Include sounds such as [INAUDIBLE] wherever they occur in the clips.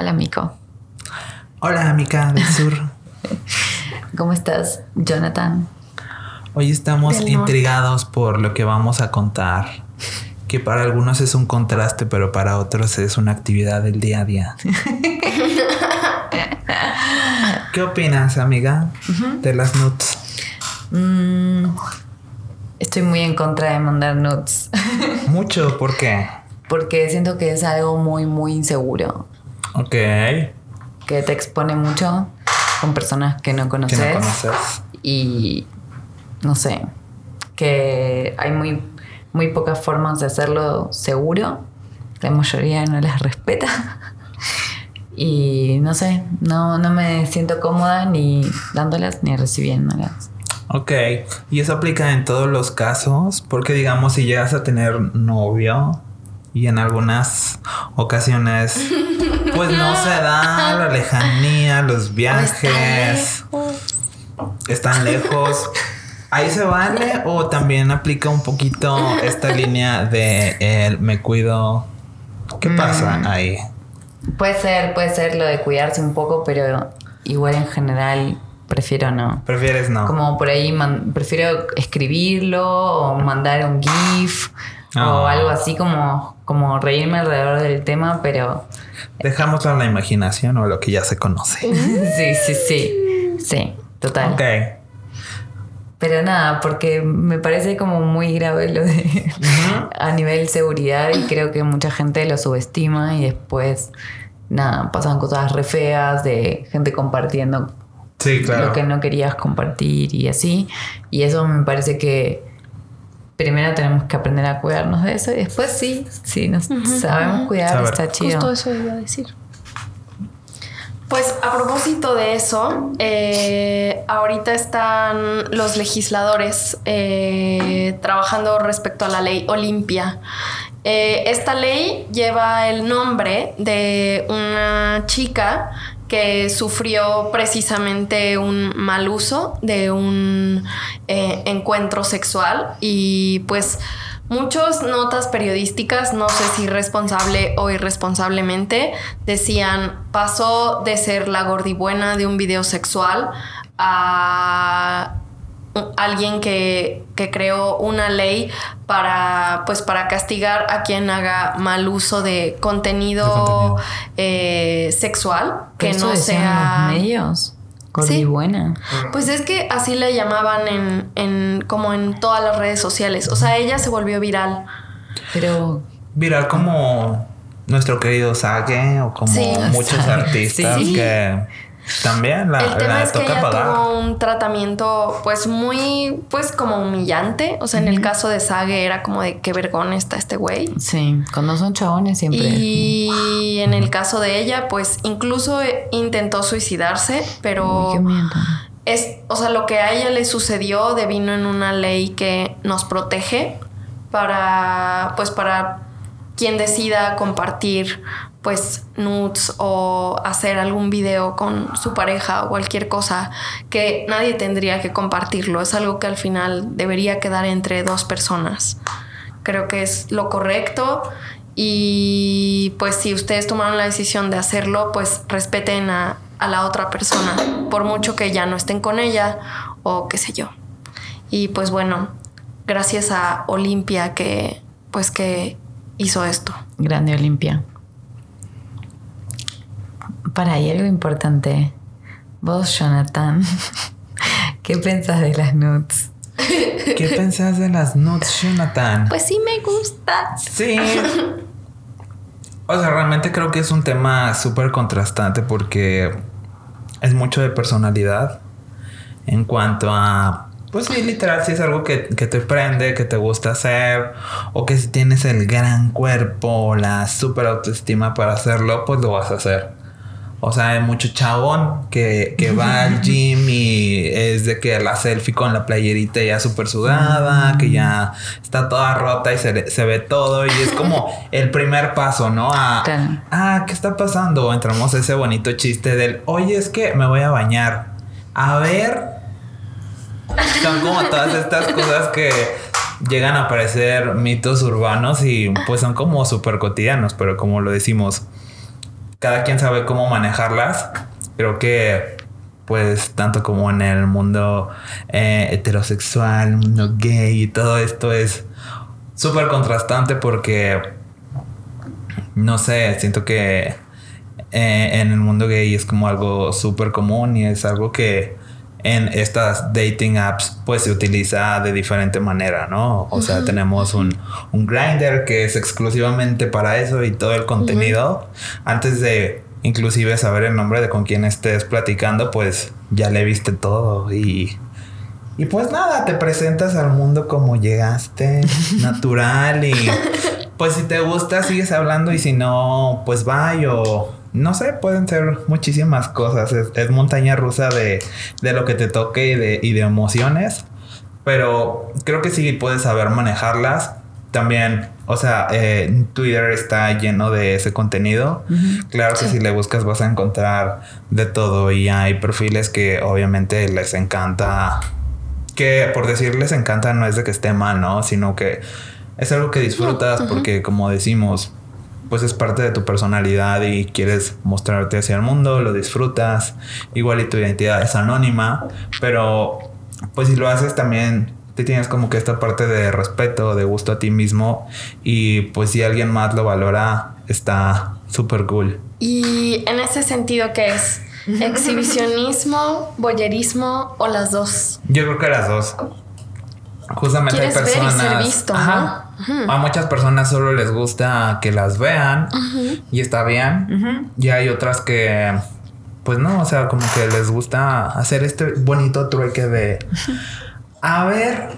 Hola, Mico. Hola, amiga del sur. [LAUGHS] ¿Cómo estás, Jonathan? Hoy estamos Del norte. intrigados por lo que vamos a contar, que para algunos es un contraste, pero para otros es una actividad del día a día. [LAUGHS] ¿Qué opinas, amiga, de las nuts? Mm, estoy muy en contra de mandar nudes. Mucho, ¿por qué? [LAUGHS] Porque siento que es algo muy, muy inseguro. Ok, Que te expone mucho con personas que no que conoces. no conoces. Y no sé. Que hay muy, muy pocas formas de hacerlo seguro. La mayoría no las respeta. [LAUGHS] Y no sé, no, no me siento cómoda ni dándolas ni recibiéndolas. Ok, y eso aplica en todos los casos, porque digamos si llegas a tener novio y en algunas ocasiones [LAUGHS] pues no se da la lejanía, los viajes, están lejos. Ahí se vale o también aplica un poquito esta línea de el me cuido. ¿Qué pasa ahí? Puede ser, puede ser lo de cuidarse un poco, pero igual en general prefiero no. ¿Prefieres no? Como por ahí man- prefiero escribirlo o mandar un GIF o Ah. algo así como, como reírme alrededor del tema, pero Dejamos a la imaginación o lo que ya se conoce. sí, sí, sí. Sí, total. Ok. Pero nada, porque me parece como muy grave lo de [LAUGHS] a nivel seguridad y creo que mucha gente lo subestima y después nada, pasan cosas re feas de gente compartiendo Sí, claro. lo que no querías compartir y así. Y eso me parece que primero tenemos que aprender a cuidarnos de eso y después sí, sí, nos sabemos cuidar, Saber. está chido. Justo eso iba a decir. Pues a propósito de eso, eh, ahorita están los legisladores eh, trabajando respecto a la ley Olimpia. Eh, esta ley lleva el nombre de una chica que sufrió precisamente un mal uso de un eh, encuentro sexual y pues Muchas notas periodísticas, no sé si responsable o irresponsablemente, decían pasó de ser la gordibuena de un video sexual a alguien que, que creó una ley para pues para castigar a quien haga mal uso de contenido, De contenido. eh, sexual que Eso no sea los medios. Gordibuena. pues es que así le llamaban en, en como en todas las redes sociales. O sea, ella se volvió viral. Pero viral como nuestro querido Sage o como Sí. muchos artistas sí. que también la, El tema la es que toca ella pagar. tuvo un tratamiento pues muy pues como humillante. O sea, en el caso de Sage era como de qué vergüenza está este güey. sí, cuando son chabones siempre. es Y en el caso de ella, pues incluso eh, intentó suicidarse, pero como, "Uy, qué miedo". es, o sea, lo que a ella le sucedió devino en una ley que nos protege para, pues, para quien decida compartir, pues, nudes o hacer algún video con su pareja o cualquier cosa que nadie tendría que compartirlo. Es algo que al final debería quedar entre dos personas. Creo que es lo correcto y pues si ustedes tomaron la decisión de hacerlo, pues respeten a, a la otra persona, por mucho que ya no estén con ella o qué sé yo. Y pues bueno, gracias a Olimpia que pues que hizo esto. Grande Olimpia. Para ahí algo importante. Vos, Jonathan, [LAUGHS] ¿qué pensás de las nudes? ¿Qué pensás de las nuts, Jonathan? Pues sí me gusta. Sí. O sea, realmente creo que es un tema súper contrastante porque es mucho de personalidad en cuanto a... Pues sí, literal, si es algo que, que te prende, que te gusta hacer, o que si tienes el gran cuerpo, la super autoestima para hacerlo, pues lo vas a hacer. O sea, hay mucho chabón que, que va al [LAUGHS] gym y es de que la selfie con la playerita ya súper sudada, que ya está toda rota y se, se ve todo. Y es como [LAUGHS] el primer paso, ¿no? A, Claro. ah, ¿qué está pasando? Entramos a ese bonito chiste del, oye, es que me voy a bañar. A ver. Son como todas estas cosas que llegan a parecer mitos urbanos y pues son como súper cotidianos, pero como lo decimos, cada quien sabe cómo manejarlas. Creo que pues tanto como en el mundo eh, heterosexual, mundo gay y todo esto es súper contrastante porque no sé, siento que eh, en el mundo gay es como algo súper común y es algo que en estas dating apps pues se utiliza de diferente manera, ¿no? O sea, tenemos un, un grinder que es exclusivamente para eso y todo el contenido. Antes de inclusive saber el nombre de con quién estés platicando, pues ya le viste todo y... Y pues nada, te presentas al mundo como llegaste, [LAUGHS] natural y pues si te gusta sigues hablando y si no, pues vaya o no sé, pueden ser muchísimas cosas. Es, montaña rusa de, de, lo que te toque y de, y de emociones. Pero creo que sí puedes saber manejarlas. También, o sea, eh, Twitter está lleno de ese contenido. Claro que si le buscas vas a encontrar de todo y hay perfiles que obviamente les encanta. Que por decir les encanta no es de que esté mal, ¿no? Sino que es algo que disfrutas porque como decimos, pues es parte de tu personalidad y quieres mostrarte hacia el mundo, lo disfrutas, igual y tu identidad es anónima, pero pues si lo haces también te tienes como que esta parte de respeto, de gusto a ti mismo y pues si alguien más lo valora está súper cool. Y en ese sentido, ¿qué es? [LAUGHS] ¿Exhibicionismo, boyerismo o las dos? Yo creo que las dos. Justamente hay personas. Ver y ser visto, A muchas personas solo les gusta que las vean y está bien. Y hay otras que, pues no, o sea, como que les gusta hacer este bonito trueque de. A ver,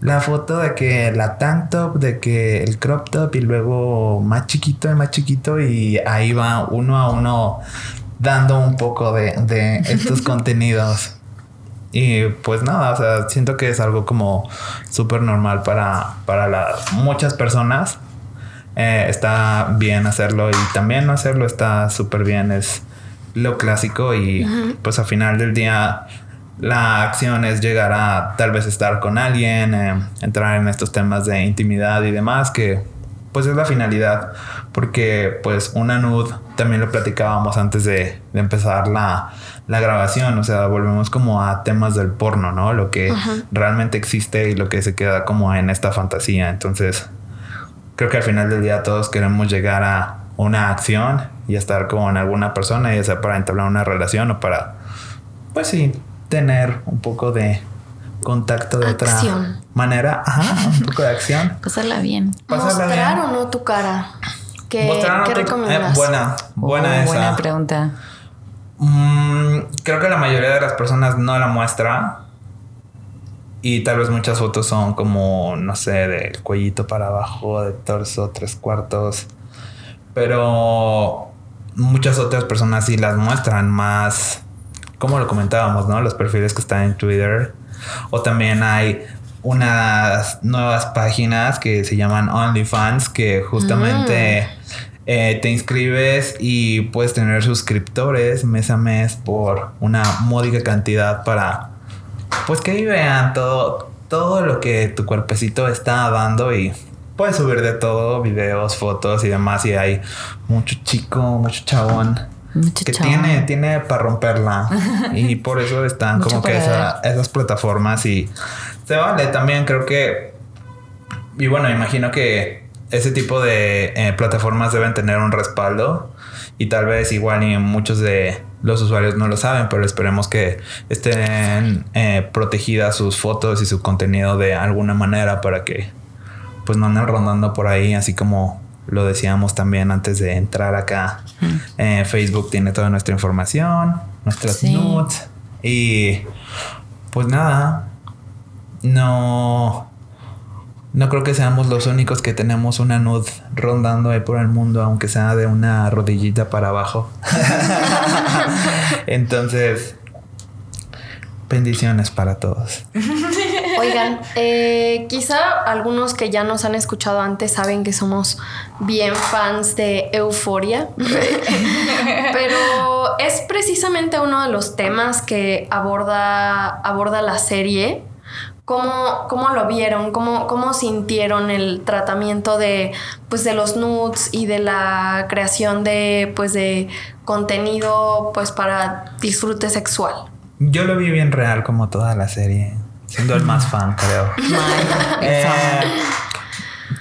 la foto de que la tank top, de que el crop top y luego más chiquito y más chiquito y ahí va uno a uno dando un poco de, de [LAUGHS] estos contenidos. Y pues nada, o sea, siento que es algo como súper normal para, para las muchas personas. Eh, está bien hacerlo y también no hacerlo está súper bien. Es lo clásico y pues al final del día la acción es llegar a tal vez estar con alguien, eh, entrar en estos temas de intimidad y demás que pues es la finalidad porque pues una nud también lo platicábamos antes de, de empezar la, la grabación, o sea, volvemos como a temas del porno, ¿no? Lo que realmente existe y lo que se queda como en esta fantasía. Entonces, creo que al final del día todos queremos llegar a una acción y estar con alguna persona, ya sea para entablar una relación o para, pues sí, tener un poco de contacto de otra manera. Ajá, un poco de acción. [LAUGHS] Pasarla bien. ¿Mostrar o no tu cara? ¿Qué, ¿qué recomiendas? Eh, buena, buena oh, esa. Buena pregunta. Mm, creo que la mayoría de las personas no la muestra. Y tal vez muchas fotos son como, no sé, del cuellito para abajo, de torso, tres cuartos. Pero muchas otras personas sí las muestran más, como lo comentábamos, ¿no? Los perfiles que están en Twitter. O también hay unas nuevas páginas que se llaman OnlyFans que justamente... Mm. Eh, te inscribes y puedes tener suscriptores mes a mes por una módica cantidad para pues que vean todo, todo lo que tu cuerpecito está dando y puedes subir de todo, videos, fotos y demás y hay mucho chico, mucho chabón. que tiene, tiene para romperla. [LAUGHS] y por eso están como que esas plataformas y se vale también, creo que. Y bueno, imagino que ese tipo de eh, plataformas deben tener un respaldo y tal vez igual y muchos de los usuarios no lo saben, pero esperemos que estén eh, protegidas sus fotos y su contenido de alguna manera para que pues no anden rondando por ahí, así como lo decíamos también antes de entrar acá. Eh, Facebook tiene toda nuestra información, nuestras nudes y pues nada, no no creo que seamos los únicos que tenemos una nud rondando ahí por el mundo, aunque sea de una rodillita para abajo. [LAUGHS] Entonces, bendiciones para todos. Oigan, eh, quizá algunos que ya nos han escuchado antes saben que somos bien fans de Euforia, [LAUGHS] pero es precisamente uno de los temas que aborda, aborda la serie ¿Cómo, ¿Cómo, lo vieron? ¿Cómo, ¿Cómo sintieron el tratamiento de, pues, de los nudes y de la creación de, pues, de contenido pues, para disfrute sexual? Yo lo vi bien real como toda la serie. Siendo el más fan, creo. [LAUGHS] Eh,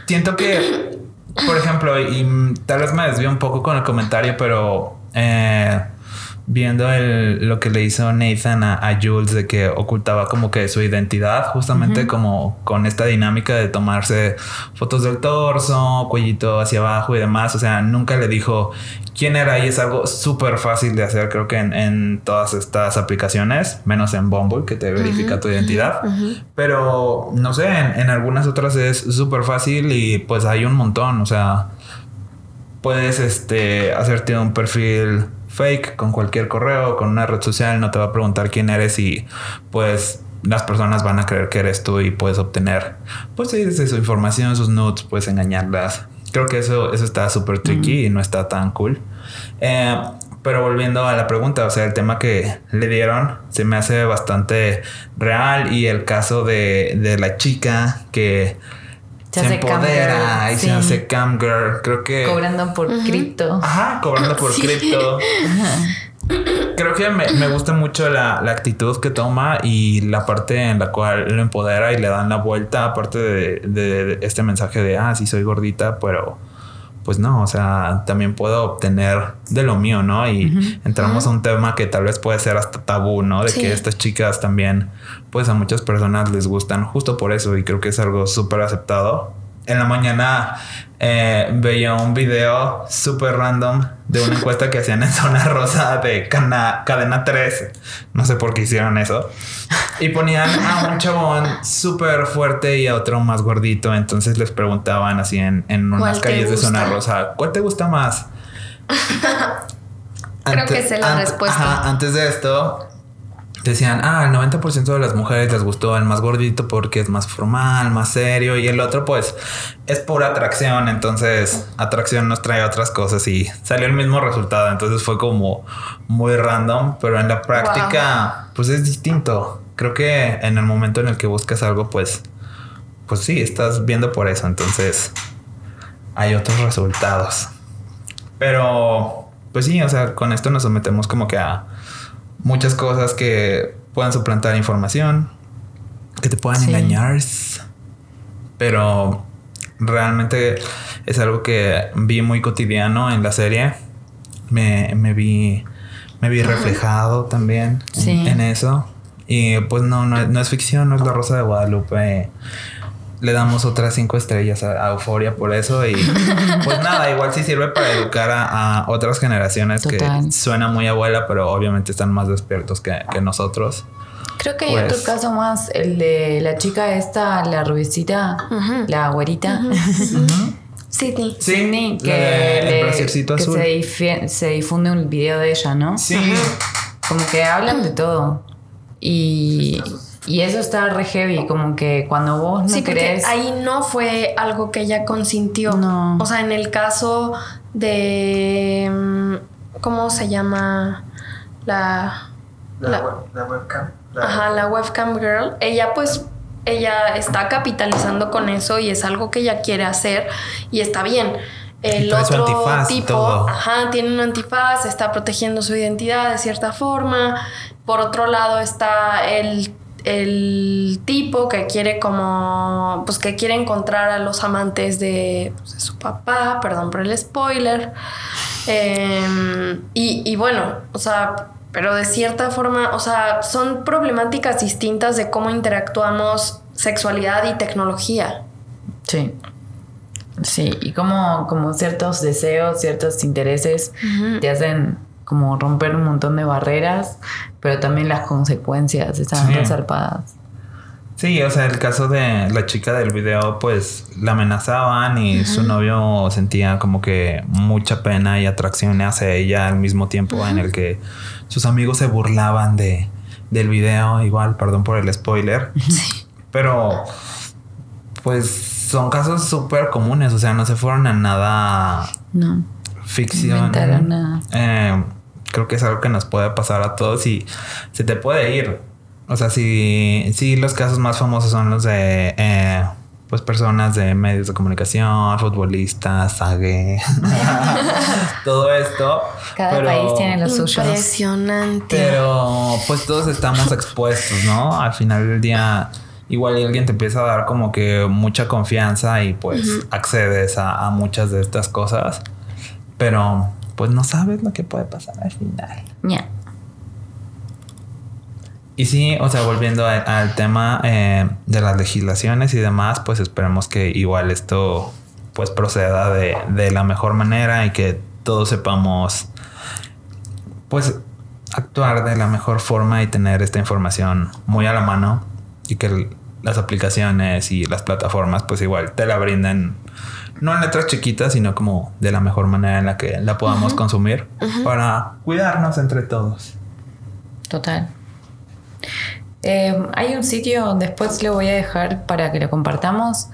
siento que, por ejemplo, y tal vez me desvío un poco con el comentario, pero... Eh, viendo el, lo que le hizo Nathan a, Jules de que ocultaba como que su identidad, justamente como con esta dinámica de tomarse fotos del torso, cuellito hacia abajo y demás. O sea, nunca le dijo quién era y es algo súper fácil de hacer, creo que en, todas estas aplicaciones, menos en Bumble, que te verifica tu identidad. Pero no sé, en, en algunas otras es súper fácil y pues hay un montón. O sea, puedes este, hacerte un perfil fake con cualquier correo, con una red social, no te va a preguntar quién eres y pues las personas van a creer que eres tú y puedes obtener pues sí, desde su información, sus notes, puedes engañarlas. Creo que eso, eso está súper tricky y no está tan cool. Eh, pero volviendo a la pregunta, o sea, el tema que le dieron se me hace bastante real y el caso de, de la chica que se, empodera y se hace cam girl. Creo que. Cobrando por cripto. Ajá, cobrando por [LAUGHS] cripto. Creo que me, gusta mucho la, actitud que toma y la parte en la cual lo empodera y le dan la vuelta, aparte de, de este mensaje de, ah, sí soy gordita, pero pues no, o sea, también puedo obtener de lo mío, ¿no? Y entramos a un tema que tal vez puede ser hasta tabú, ¿no? De que estas chicas también, pues a muchas personas les gustan justo por eso y creo que es algo súper aceptado en la mañana eh, veía un video súper random de una encuesta que hacían en Zona Rosa de Cadena 3. No sé por qué hicieron eso. Y ponían a un chabón súper fuerte y a otro más gordito. Entonces les preguntaban así en, en unas calles de Zona Rosa, ¿cuál te gusta más? [LAUGHS] Creo que es la respuesta. antes de esto, decían, ah, el 90% de las mujeres les gustó el más gordito porque es más formal, más serio y el otro pues es pura atracción, entonces atracción nos trae otras cosas y salió el mismo resultado, entonces fue como muy random, pero en la práctica pues es distinto. Creo que en el momento en el que buscas algo pues pues sí, estás viendo por eso, entonces hay otros resultados. Pero pues sí, o sea, con esto nos sometemos como que a muchas cosas que puedan suplantar información, que te puedan engañar. Pero realmente es algo que vi muy cotidiano en la serie. Me, vi me vi reflejado también en, eso. Y pues no, no, es ficción, no es la Rosa de Guadalupe le damos otras cinco estrellas a, Euforia por eso. Y [LAUGHS] pues nada, igual sí sirve para educar a, otras generaciones que suena muy abuela, pero obviamente están más despiertos que, nosotros. Creo que hay otro pues caso más, el de la chica esta, la rubicita, la güerita. Sidney. [LAUGHS] Sidney, que, Se, se, difunde un video de ella, ¿no? Sí. Como que hablan de todo. Y, y eso está re heavy, como que cuando vos no sí, crees. Ahí no fue algo que ella consintió. No. O sea, en el caso de. Mm, ¿Cómo se llama? La. La, webcam. ajá, la webcam girl. Ella, pues. Ella está capitalizando con eso y es algo que ella quiere hacer y está bien. El otro tipo, ajá, tiene un antifaz, está protegiendo su identidad de cierta forma. Por otro lado está el el tipo que quiere como, pues que quiere encontrar a los amantes de, pues, su papá, perdón por el spoiler. Em, y, y, bueno, o sea, pero de cierta forma, o sea, son problemáticas distintas de cómo interactuamos sexualidad y tecnología. Sí. Sí, y como, como ciertos deseos, ciertos intereses te hacen como romper un montón de barreras, pero también las consecuencias están sí. zarpadas. Sí, o sea, el caso de la chica del video, pues la amenazaban y su novio sentía como que mucha pena y atracción hacia ella al mismo tiempo en el que sus amigos se burlaban de, del video, igual, perdón por el spoiler. Sí. Pero, pues son casos súper comunes, o sea, no se fueron a nada. No. Ficción. nada. Eh, creo que es algo que nos puede pasar a todos y se te puede ir. O sea, sí, sí, los casos más famosos son los de eh, pues personas de medios de comunicación, futbolistas, sague, [LAUGHS] todo esto. Cada país tiene los suyos. Impresionante. Pero pues todos estamos expuestos, ¿no? Al final del día, igual alguien te empieza a dar como que mucha confianza y pues accedes a, a muchas de estas cosas. Pero pues no sabes lo que puede pasar al final. Ya. Y sí, o sea, volviendo a- al tema eh, de las legislaciones y demás, pues esperemos que igual esto pues proceda de, de la mejor manera y que todos sepamos pues actuar de la mejor forma y tener esta información muy a la mano y que las aplicaciones y las plataformas pues igual te la brinden no en letras chiquitas sino como de la mejor manera en la que la podamos consumir para cuidarnos entre todos. Total. Eh, hay un sitio, después lo voy a dejar para que lo compartamos.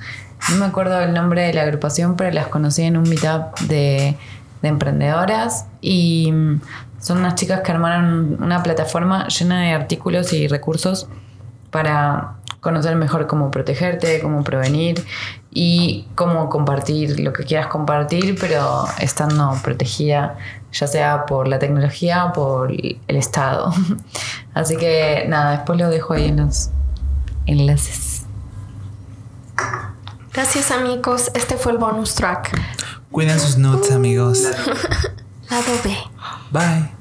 No me acuerdo el nombre de la agrupación, pero las conocí en un meetup de, de emprendedoras y mm, son unas chicas que armaron una plataforma llena de artículos y recursos para conocer mejor cómo protegerte, cómo prevenir y cómo compartir lo que quieras compartir, pero estando protegida ya sea por la tecnología o por el Estado. [LAUGHS] Así que nada, después lo dejo ahí en los enlaces. Gracias amigos, este fue el bonus track. Cuiden sus nudes, amigos. [LAUGHS] Lado B. Bye.